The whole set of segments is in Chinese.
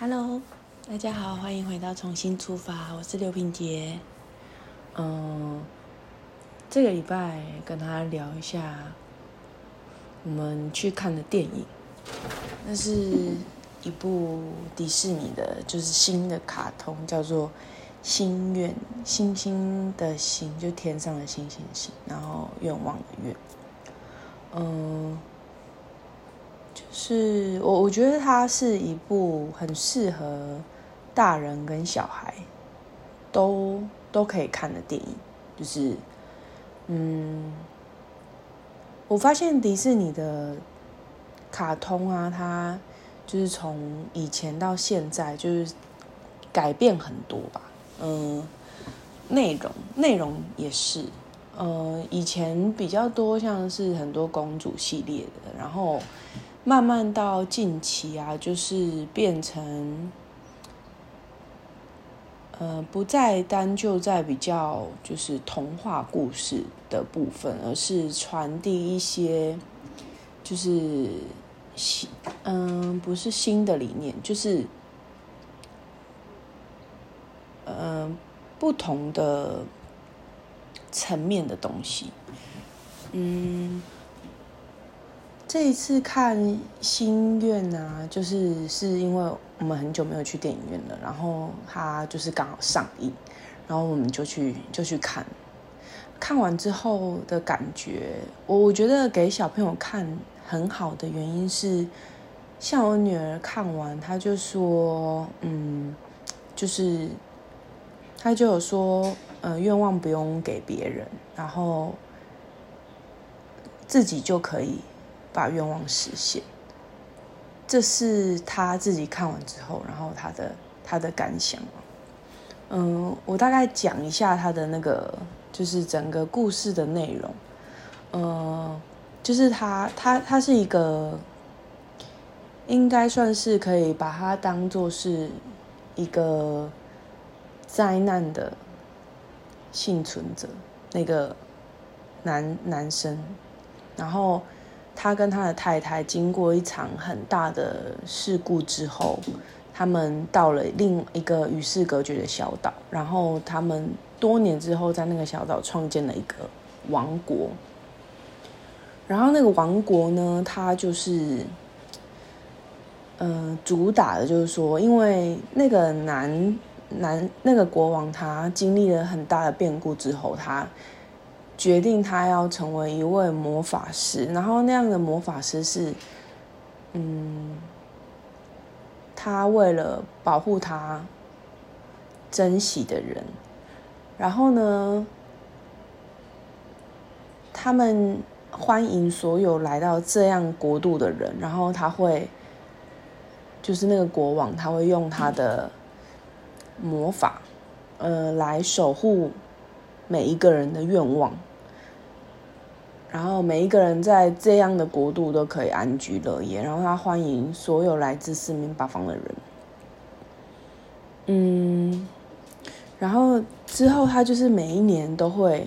Hello，大家好，欢迎回到重新出发，我是刘品杰。嗯，这个礼拜跟他聊一下我们去看的电影，那是一部迪士尼的，就是新的卡通，叫做《心愿》，星星的星，就天上的星星星，然后愿望的愿。嗯。是我，我觉得它是一部很适合大人跟小孩都都可以看的电影。就是，嗯，我发现迪士尼的卡通啊，它就是从以前到现在，就是改变很多吧。嗯，内容内容也是，嗯，以前比较多像是很多公主系列的，然后。慢慢到近期啊，就是变成，呃，不再单就在比较就是童话故事的部分，而是传递一些就是新，嗯，不是新的理念，就是嗯不同的层面的东西，嗯。这一次看心愿啊，就是是因为我们很久没有去电影院了，然后它就是刚好上映，然后我们就去就去看。看完之后的感觉，我我觉得给小朋友看很好的原因是，像我女儿看完，她就说，嗯，就是她就有说，呃，愿望不用给别人，然后自己就可以。把愿望实现，这是他自己看完之后，然后他的他的感想。嗯，我大概讲一下他的那个，就是整个故事的内容。嗯，就是他他他是一个，应该算是可以把它当做是一个灾难的幸存者，那个男男生，然后。他跟他的太太经过一场很大的事故之后，他们到了另一个与世隔绝的小岛，然后他们多年之后在那个小岛创建了一个王国。然后那个王国呢，它就是，嗯，主打的就是说，因为那个男男那个国王他经历了很大的变故之后，他。决定他要成为一位魔法师，然后那样的魔法师是，嗯，他为了保护他珍惜的人，然后呢，他们欢迎所有来到这样国度的人，然后他会，就是那个国王，他会用他的魔法，呃，来守护每一个人的愿望。然后每一个人在这样的国度都可以安居乐业，然后他欢迎所有来自四面八方的人。嗯，然后之后他就是每一年都会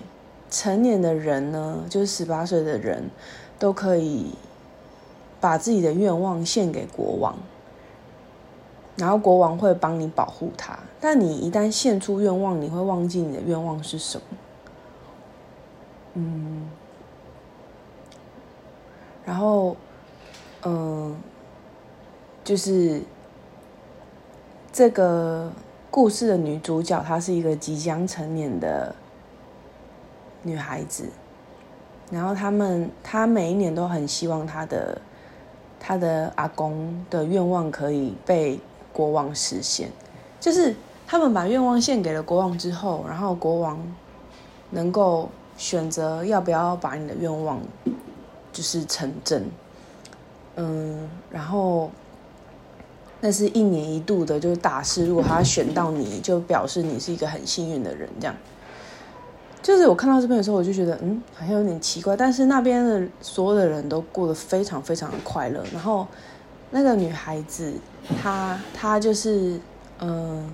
成年的人呢，就是十八岁的人都可以把自己的愿望献给国王，然后国王会帮你保护他。但你一旦献出愿望，你会忘记你的愿望是什么。嗯。然后，嗯，就是这个故事的女主角，她是一个即将成年的女孩子。然后他们，她每一年都很希望她的她的阿公的愿望可以被国王实现。就是他们把愿望献给了国王之后，然后国王能够选择要不要把你的愿望。就是城镇，嗯，然后那是一年一度的，就是大师。如果他选到你，就表示你是一个很幸运的人。这样，就是我看到这边的时候，我就觉得，嗯，好像有点奇怪。但是那边的所有的人都过得非常非常的快乐。然后那个女孩子，她她就是，嗯，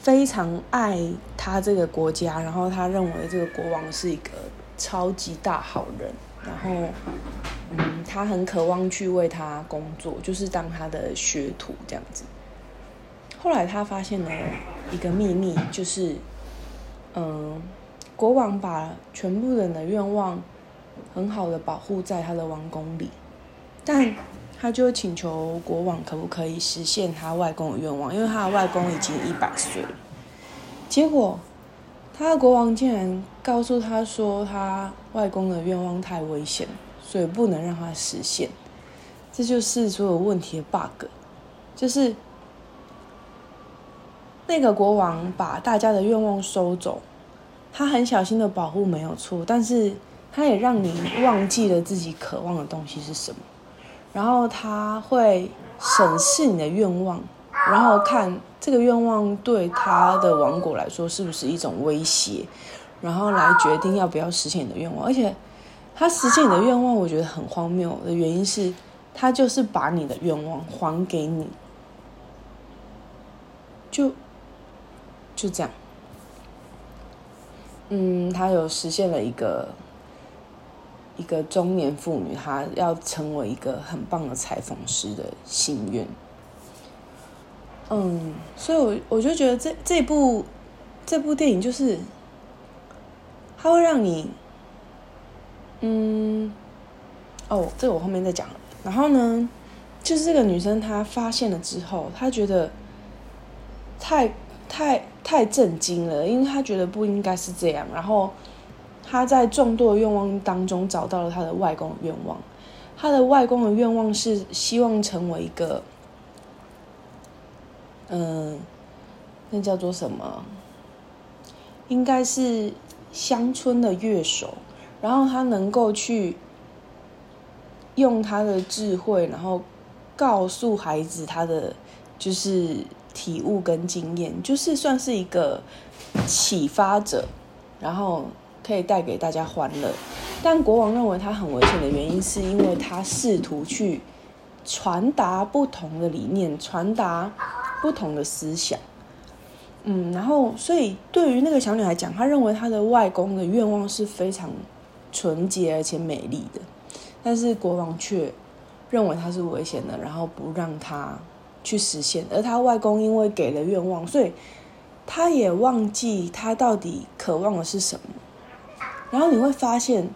非常爱她这个国家。然后她认为这个国王是一个超级大好人。然后，嗯，他很渴望去为他工作，就是当他的学徒这样子。后来他发现了一个秘密，就是嗯，国王把全部人的愿望很好的保护在他的王宫里，但他就请求国王可不可以实现他外公的愿望，因为他的外公已经一百岁了。结果，他的国王竟然告诉他说，他外公的愿望太危险，所以不能让他实现。这就是所有问题的 bug，就是那个国王把大家的愿望收走，他很小心的保护没有错，但是他也让你忘记了自己渴望的东西是什么，然后他会审视你的愿望。然后看这个愿望对他的王国来说是不是一种威胁，然后来决定要不要实现你的愿望。而且，他实现你的愿望，我觉得很荒谬的原因是，他就是把你的愿望还给你，就就这样。嗯，他有实现了一个一个中年妇女，她要成为一个很棒的裁缝师的心愿。嗯，所以，我我就觉得这这部这部电影就是，它会让你，嗯，哦，这个我后面再讲。然后呢，就是这个女生她发现了之后，她觉得太太太震惊了，因为她觉得不应该是这样。然后她在众多的愿望当中找到了她的外公的愿望，她的外公的愿望是希望成为一个。嗯，那叫做什么？应该是乡村的乐手，然后他能够去用他的智慧，然后告诉孩子他的就是体悟跟经验，就是算是一个启发者，然后可以带给大家欢乐。但国王认为他很危险的原因，是因为他试图去传达不同的理念，传达。不同的思想，嗯，然后所以对于那个小女孩讲，她认为她的外公的愿望是非常纯洁而且美丽的，但是国王却认为她是危险的，然后不让她去实现。而她外公因为给了愿望，所以他也忘记他到底渴望的是什么。然后你会发现，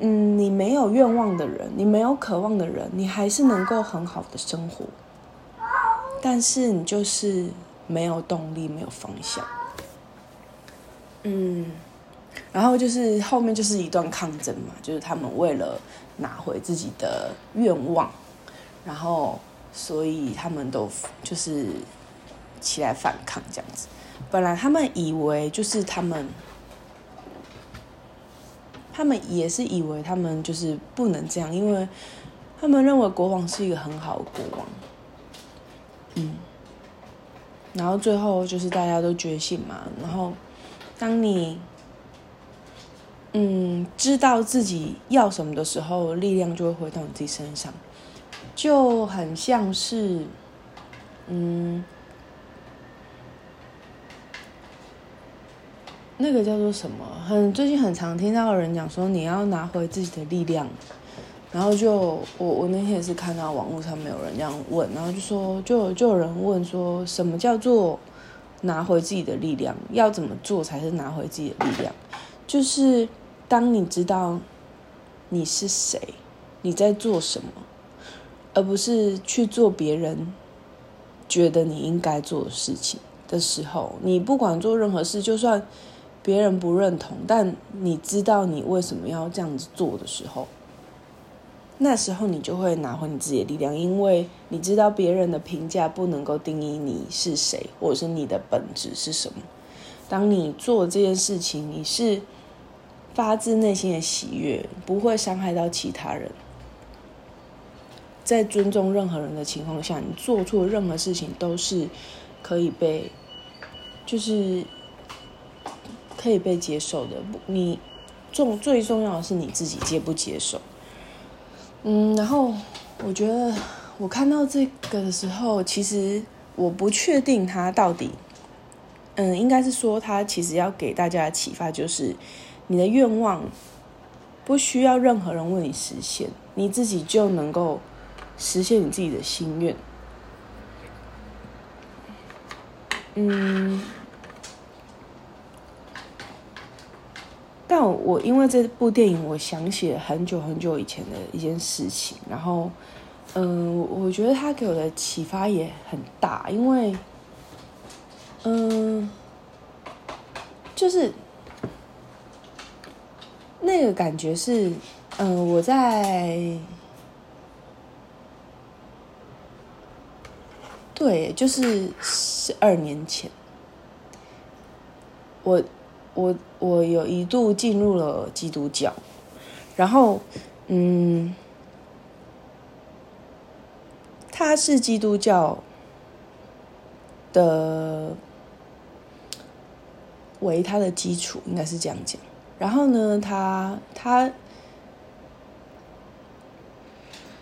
嗯，你没有愿望的人，你没有渴望的人，你还是能够很好的生活。但是你就是没有动力，没有方向，嗯，然后就是后面就是一段抗争嘛，就是他们为了拿回自己的愿望，然后所以他们都就是起来反抗这样子。本来他们以为就是他们，他们也是以为他们就是不能这样，因为他们认为国王是一个很好的国王。嗯，然后最后就是大家都觉醒嘛。然后，当你嗯知道自己要什么的时候，力量就会回到你自己身上，就很像是嗯那个叫做什么？很最近很常听到人讲说，你要拿回自己的力量。然后就我我那天也是看到网络上面有人这样问，然后就说就就有人问说什么叫做拿回自己的力量？要怎么做才是拿回自己的力量？就是当你知道你是谁，你在做什么，而不是去做别人觉得你应该做的事情的时候，你不管做任何事，就算别人不认同，但你知道你为什么要这样子做的时候。那时候你就会拿回你自己的力量，因为你知道别人的评价不能够定义你是谁，或者是你的本质是什么。当你做这件事情，你是发自内心的喜悦，不会伤害到其他人。在尊重任何人的情况下，你做错任何事情都是可以被，就是可以被接受的。你重最重要的是你自己接不接受。嗯，然后我觉得我看到这个的时候，其实我不确定他到底，嗯，应该是说他其实要给大家的启发就是，你的愿望不需要任何人为你实现，你自己就能够实现你自己的心愿。嗯，但我因为这部电影，我想起了很久很久以前的一件事情，然后，嗯，我觉得他给我的启发也很大，因为，嗯，就是那个感觉是，嗯，我在。对，就是十二年前，我我我有一度进入了基督教，然后嗯，他是基督教的为他的基础，应该是这样讲。然后呢，他他。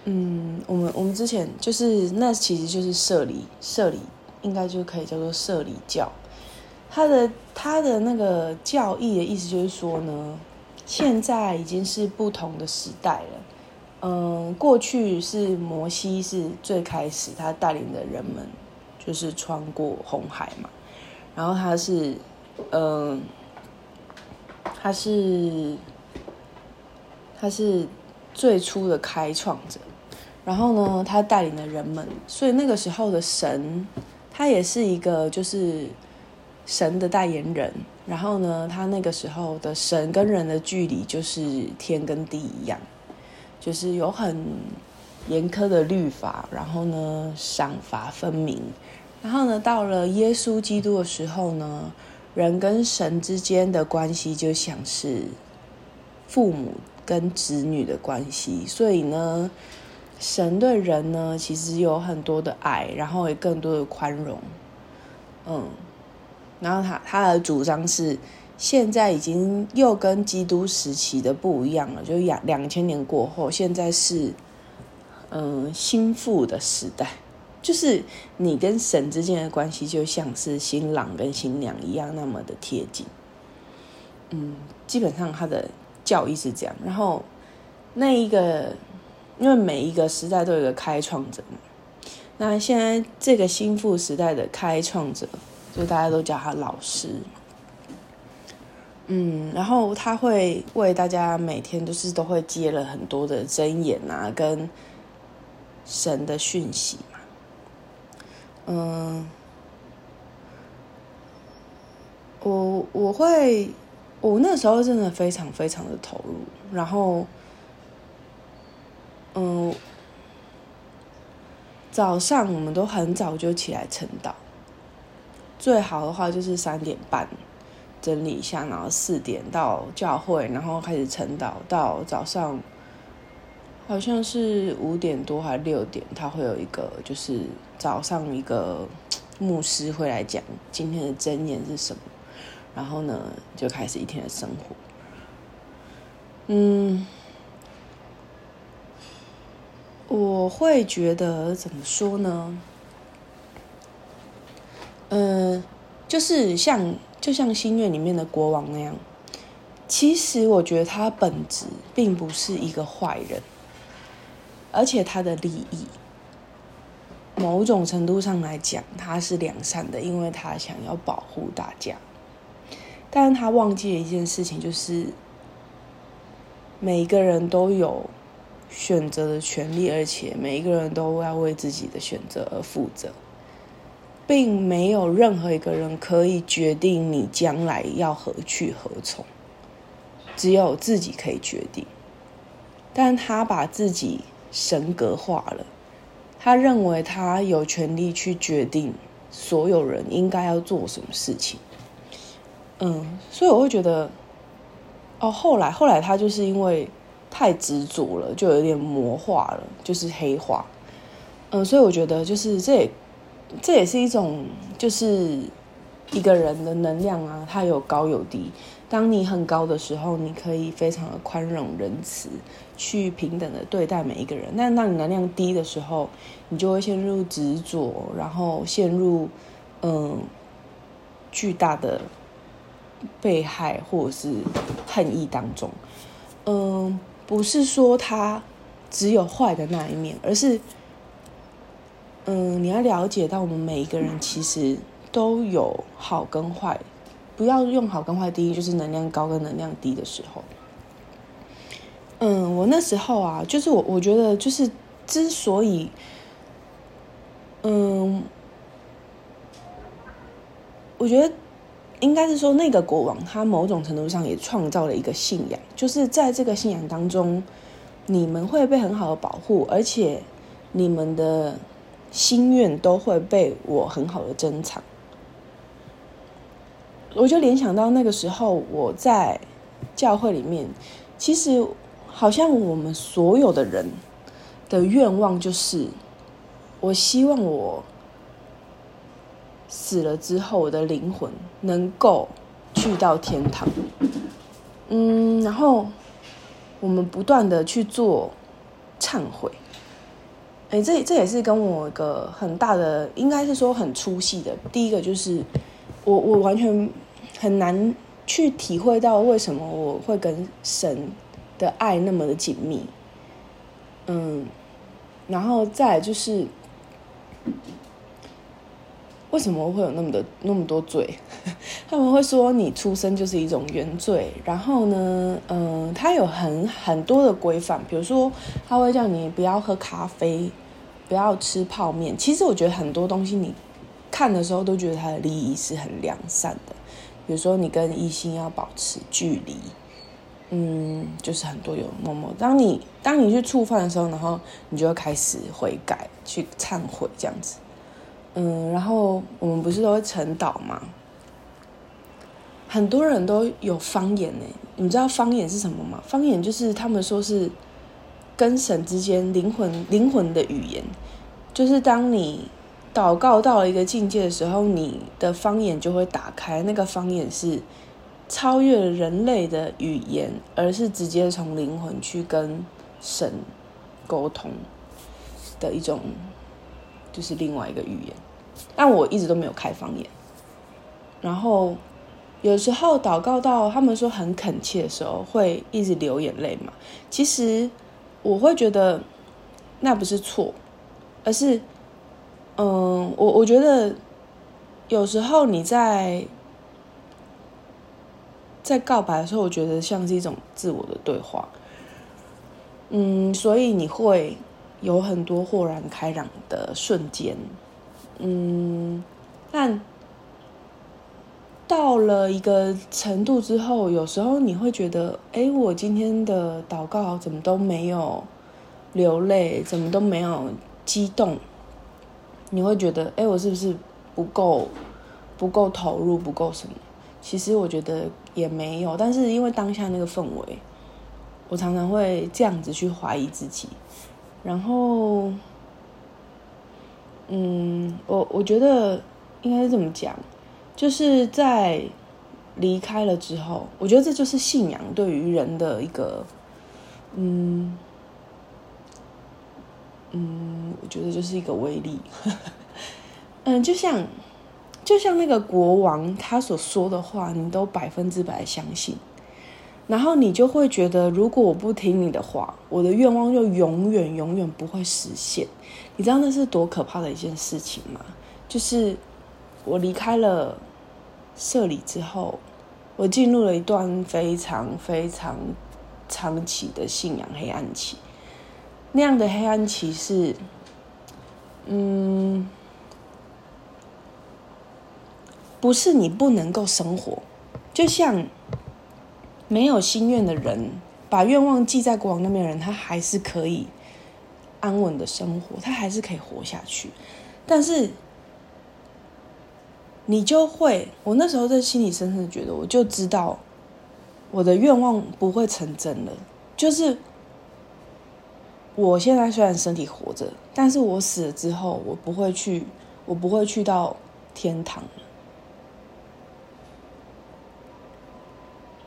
嗯，我们我们之前就是那其实就是社里社里应该就可以叫做社里教，他的他的那个教义的意思就是说呢，现在已经是不同的时代了。嗯，过去是摩西是最开始他带领的人们就是穿过红海嘛，然后他是嗯，他是他是最初的开创者。然后呢，他带领的人们，所以那个时候的神，他也是一个就是神的代言人。然后呢，他那个时候的神跟人的距离就是天跟地一样，就是有很严苛的律法。然后呢，赏罚分明。然后呢，到了耶稣基督的时候呢，人跟神之间的关系就像是父母跟子女的关系。所以呢。神对人呢，其实有很多的爱，然后也更多的宽容，嗯，然后他他的主张是，现在已经又跟基督时期的不一样了，就两两千年过后，现在是嗯心腹的时代，就是你跟神之间的关系就像是新郎跟新娘一样那么的贴近，嗯，基本上他的教义是这样，然后那一个。因为每一个时代都有个开创者嘛，那现在这个心腹时代的开创者，就大家都叫他老师。嗯，然后他会为大家每天都是都会接了很多的真言啊，跟神的讯息嘛。嗯，我我会，我那时候真的非常非常的投入，然后。嗯，早上我们都很早就起来晨祷，最好的话就是三点半整理一下，然后四点到教会，然后开始晨祷到早上，好像是五点多还是六点，他会有一个就是早上一个牧师会来讲今天的真言是什么，然后呢就开始一天的生活，嗯。我会觉得怎么说呢？嗯，就是像就像心愿里面的国王那样，其实我觉得他本质并不是一个坏人，而且他的利益，某种程度上来讲，他是良善的，因为他想要保护大家。但是他忘记了一件事情，就是每一个人都有。选择的权利，而且每一个人都要为自己的选择而负责，并没有任何一个人可以决定你将来要何去何从，只有自己可以决定。但他把自己神格化了，他认为他有权利去决定所有人应该要做什么事情。嗯，所以我会觉得，哦，后来后来他就是因为。太执着了，就有点魔化了，就是黑化。嗯，所以我觉得，就是这也这也是一种，就是一个人的能量啊，它有高有低。当你很高的时候，你可以非常的宽容仁慈，去平等的对待每一个人。但当你能量低的时候，你就会陷入执着，然后陷入嗯巨大的被害或者是恨意当中。嗯。不是说他只有坏的那一面，而是，嗯，你要了解到我们每一个人其实都有好跟坏，不要用好跟坏第一，就是能量高跟能量低的时候。嗯，我那时候啊，就是我我觉得就是之所以，嗯，我觉得应该是说那个国王他某种程度上也创造了一个信仰，就是在这个信仰当中，你们会被很好的保护，而且你们的心愿都会被我很好的珍藏。我就联想到那个时候我在教会里面，其实。好像我们所有的人的愿望就是，我希望我死了之后，我的灵魂能够去到天堂。嗯，然后我们不断的去做忏悔。哎，这这也是跟我一个很大的，应该是说很粗细的。第一个就是，我我完全很难去体会到为什么我会跟神。的爱那么的紧密，嗯，然后再就是，为什么会有那么的那么多罪？他们会说你出生就是一种原罪。然后呢，嗯，他有很很多的规范，比如说他会叫你不要喝咖啡，不要吃泡面。其实我觉得很多东西你看的时候都觉得他的利益是很良善的，比如说你跟异性要保持距离。嗯，就是很多有默默。当你当你去触犯的时候，然后你就会开始悔改，去忏悔这样子。嗯，然后我们不是都会晨祷吗？很多人都有方言呢。你知道方言是什么吗？方言就是他们说是跟神之间灵魂灵魂的语言。就是当你祷告到了一个境界的时候，你的方言就会打开。那个方言是。超越人类的语言，而是直接从灵魂去跟神沟通的一种，就是另外一个语言。但我一直都没有开方言。然后有时候祷告到他们说很恳切的时候，会一直流眼泪嘛。其实我会觉得那不是错，而是，嗯，我我觉得有时候你在。在告白的时候，我觉得像是一种自我的对话，嗯，所以你会有很多豁然开朗的瞬间，嗯，但到了一个程度之后，有时候你会觉得，哎，我今天的祷告怎么都没有流泪，怎么都没有激动？你会觉得，哎，我是不是不够不够投入，不够什么？其实我觉得也没有，但是因为当下那个氛围，我常常会这样子去怀疑自己。然后，嗯，我我觉得应该是这么讲，就是在离开了之后，我觉得这就是信仰对于人的一个，嗯嗯，我觉得就是一个威力。嗯，就像。就像那个国王他所说的话，你都百分之百相信，然后你就会觉得，如果我不听你的话，我的愿望就永远永远不会实现。你知道那是多可怕的一件事情吗？就是我离开了社里之后，我进入了一段非常非常长期的信仰黑暗期。那样的黑暗期是，嗯。不是你不能够生活，就像没有心愿的人，把愿望记在国王那边的人，他还是可以安稳的生活，他还是可以活下去。但是你就会，我那时候在心里深深的觉得，我就知道我的愿望不会成真了。就是我现在虽然身体活着，但是我死了之后，我不会去，我不会去到天堂。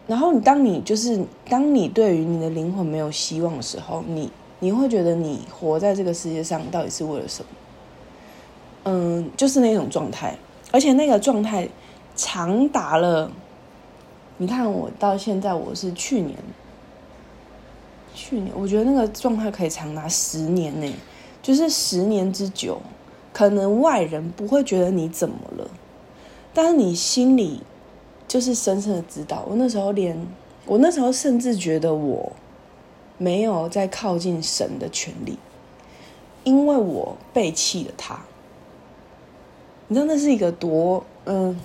然后你当你就是当你对于你的灵魂没有希望的时候，你你会觉得你活在这个世界上到底是为了什么？嗯，就是那种状态，而且那个状态长达了，你看我到现在我是去年，去年我觉得那个状态可以长达十年呢，就是十年之久，可能外人不会觉得你怎么了，但是你心里就是深深的知道，我那时候连我那时候甚至觉得我没有在靠近神的权利，因为我背弃了他。你知道那是一个多嗯，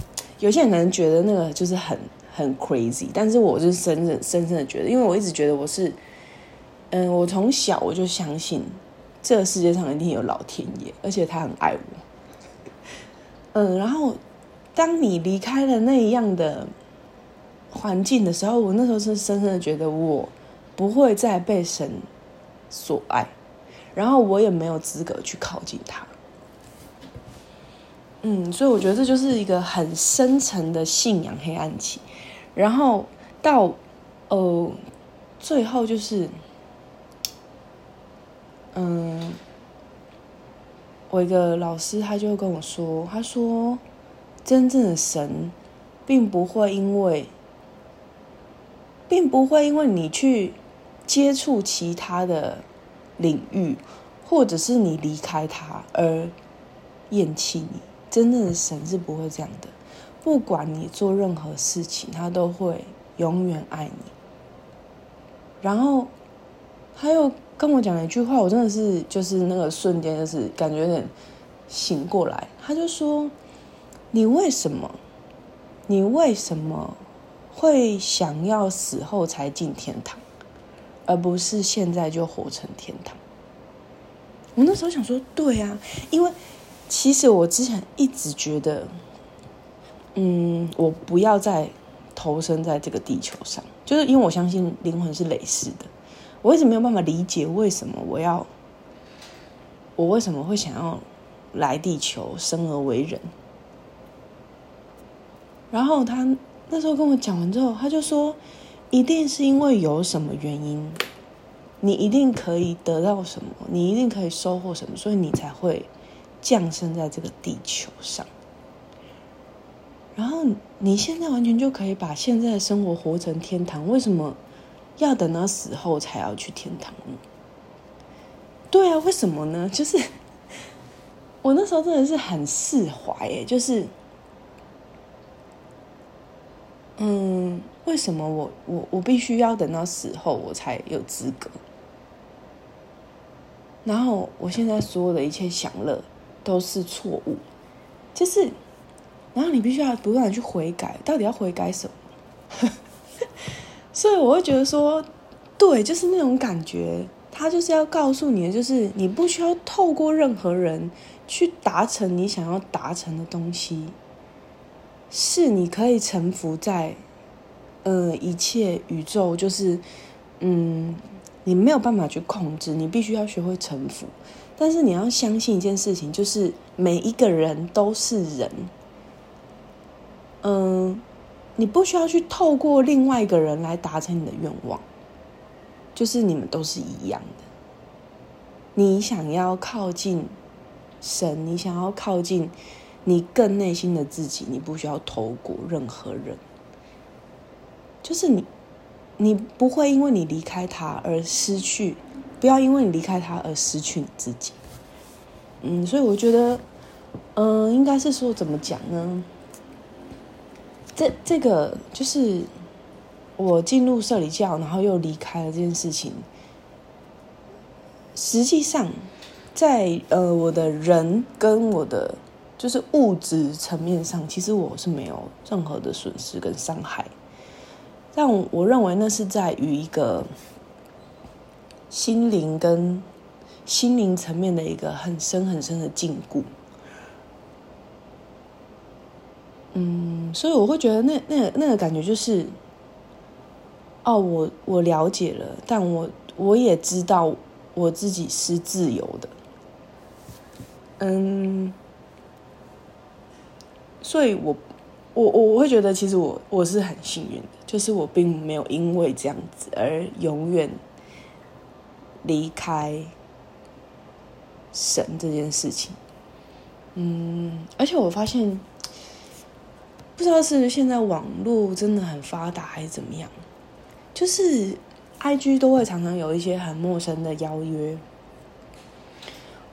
有些人可能觉得那个就是很很 crazy，但是我是深深深深的觉得，因为我一直觉得我是嗯，我从小我就相信这个世界上一定有老天爷，而且他很爱我。嗯，然后当你离开了那样的环境的时候，我那时候是深深的觉得我不会再被神所爱，然后我也没有资格去靠近他。嗯，所以我觉得这就是一个很深沉的信仰黑暗期，然后到呃最后就是，嗯。我一个老师，他就跟我说：“他说，真正的神，并不会因为，并不会因为你去接触其他的领域，或者是你离开他而厌弃你。真正的神是不会这样的，不管你做任何事情，他都会永远爱你。然后，还有。”跟我讲了一句话，我真的是就是那个瞬间，就是感觉有点醒过来。他就说：“你为什么？你为什么会想要死后才进天堂，而不是现在就活成天堂？”我那时候想说：“对啊，因为其实我之前一直觉得，嗯，我不要再投身在这个地球上，就是因为我相信灵魂是累世的。”我一直没有办法理解为什么我要，我为什么会想要来地球生而为人。然后他那时候跟我讲完之后，他就说，一定是因为有什么原因，你一定可以得到什么，你一定可以收获什么，所以你才会降生在这个地球上。然后你现在完全就可以把现在的生活活成天堂，为什么？要等到死后才要去天堂呢对啊，为什么呢？就是 我那时候真的是很释怀耶，就是，嗯，为什么我我我必须要等到死后我才有资格？然后我现在所有的一切享乐都是错误，就是，然后你必须要不断的去悔改，到底要悔改什么？所以我会觉得说，对，就是那种感觉，他就是要告诉你的，就是你不需要透过任何人去达成你想要达成的东西，是你可以臣服在，呃，一切宇宙，就是，嗯，你没有办法去控制，你必须要学会臣服，但是你要相信一件事情，就是每一个人都是人，嗯。你不需要去透过另外一个人来达成你的愿望，就是你们都是一样的。你想要靠近神，你想要靠近你更内心的自己，你不需要透过任何人。就是你，你不会因为你离开他而失去，不要因为你离开他而失去你自己。嗯，所以我觉得，嗯，应该是说怎么讲呢？这这个就是我进入社里教，然后又离开了这件事情。实际上，在呃我的人跟我的就是物质层面上，其实我是没有任何的损失跟伤害。但我认为那是在于一个心灵跟心灵层面的一个很深很深的禁锢。嗯，所以我会觉得那那那个感觉就是，哦，我我了解了，但我我也知道我自己是自由的，嗯，所以我我我会觉得其实我我是很幸运的，就是我并没有因为这样子而永远离开神这件事情，嗯，而且我发现。不知道是现在网络真的很发达还是怎么样，就是 I G 都会常常有一些很陌生的邀约。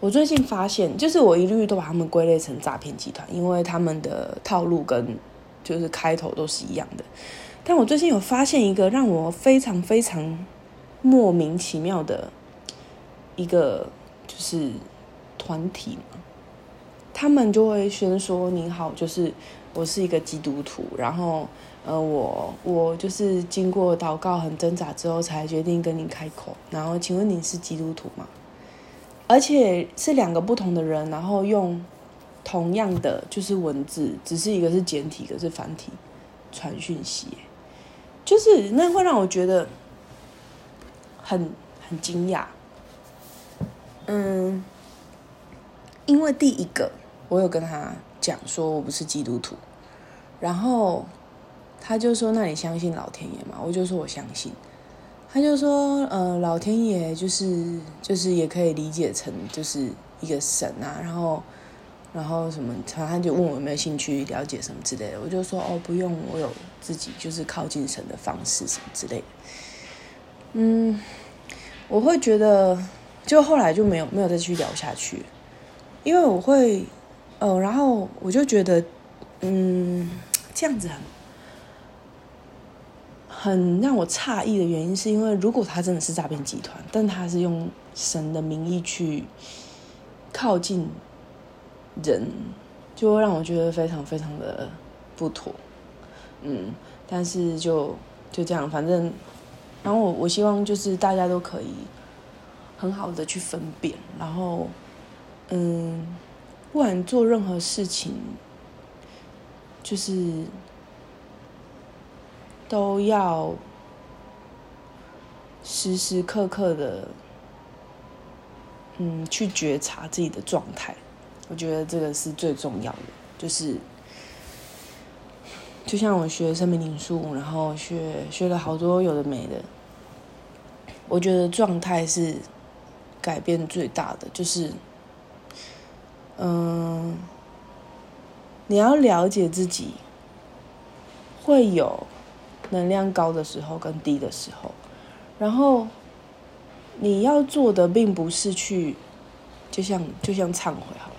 我最近发现，就是我一律都把他们归类成诈骗集团，因为他们的套路跟就是开头都是一样的。但我最近有发现一个让我非常非常莫名其妙的一个就是团体嘛，他们就会先说：“你好，就是我是一个基督徒，然后呃，我我就是经过祷告很挣扎之后才决定跟你开口，然后请问你是基督徒吗？”而且是两个不同的人，然后用同样的就是文字，只是一个是简体，一个是繁体传讯息，就是那会让我觉得很很惊讶。嗯，因为第一个我有跟他讲说我不是基督徒，然后他就说：“那你相信老天爷吗？”我就说：“我相信。”他就说，呃，老天爷就是就是也可以理解成就是一个神啊，然后然后什么，他他就问我有没有兴趣了解什么之类的，我就说哦不用，我有自己就是靠近神的方式什么之类的。嗯，我会觉得，就后来就没有没有再去聊下去，因为我会，呃，然后我就觉得，嗯，这样子很。很让我诧异的原因，是因为如果他真的是诈骗集团，但他是用神的名义去靠近人，就会让我觉得非常非常的不妥。嗯，但是就就这样，反正，然后我我希望就是大家都可以很好的去分辨，然后，嗯，不管做任何事情，就是。都要时时刻刻的，嗯，去觉察自己的状态。我觉得这个是最重要的。就是，就像我学生命灵数，然后学学了好多有的没的。我觉得状态是改变最大的。就是，嗯，你要了解自己，会有。能量高的时候跟低的时候，然后你要做的并不是去，就像就像忏悔好，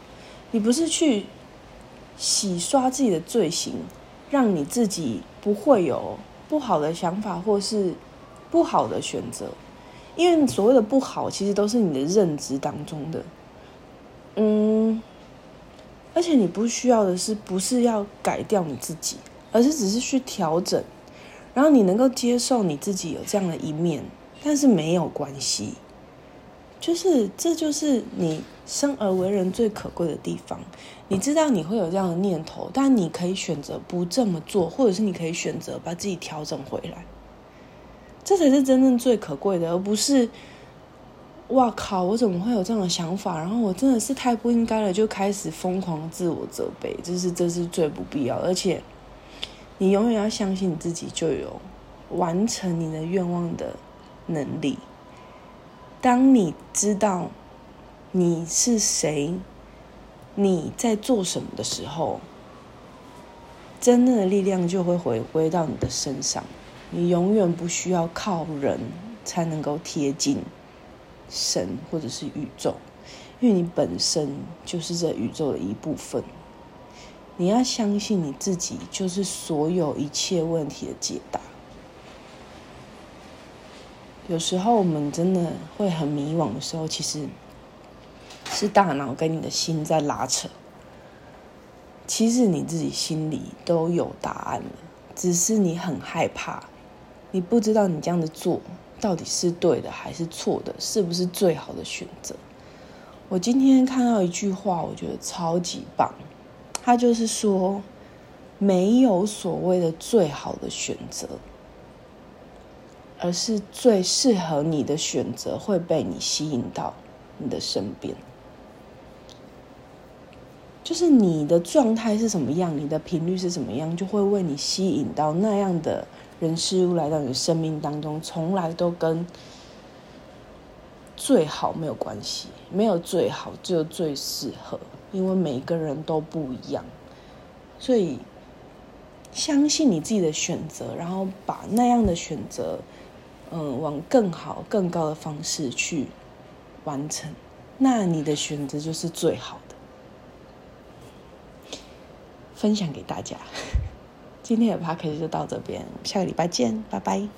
你不是去洗刷自己的罪行，让你自己不会有不好的想法或是不好的选择，因为所谓的不好，其实都是你的认知当中的，嗯，而且你不需要的是不是要改掉你自己，而是只是去调整。然后你能够接受你自己有这样的一面，但是没有关系，就是这就是你生而为人最可贵的地方。你知道你会有这样的念头，但你可以选择不这么做，或者是你可以选择把自己调整回来，这才是真正最可贵的，而不是哇靠，我怎么会有这样的想法？然后我真的是太不应该了，就开始疯狂自我责备，这是这是最不必要，而且。你永远要相信你自己就有完成你的愿望的能力。当你知道你是谁，你在做什么的时候，真正的力量就会回归到你的身上。你永远不需要靠人才能够贴近神或者是宇宙，因为你本身就是这宇宙的一部分。你要相信你自己，就是所有一切问题的解答。有时候我们真的会很迷惘的时候，其实是大脑跟你的心在拉扯。其实你自己心里都有答案了，只是你很害怕，你不知道你这样的做到底是对的还是错的，是不是最好的选择。我今天看到一句话，我觉得超级棒。他就是说，没有所谓的最好的选择，而是最适合你的选择会被你吸引到你的身边。就是你的状态是什么样，你的频率是什么样，就会为你吸引到那样的人事物来到你的生命当中。从来都跟最好没有关系，没有最好，只有最适合。因为每个人都不一样，所以相信你自己的选择，然后把那样的选择，嗯，往更好、更高的方式去完成。那你的选择就是最好的。分享给大家，今天的 p o d 就到这边，下个礼拜见，拜拜。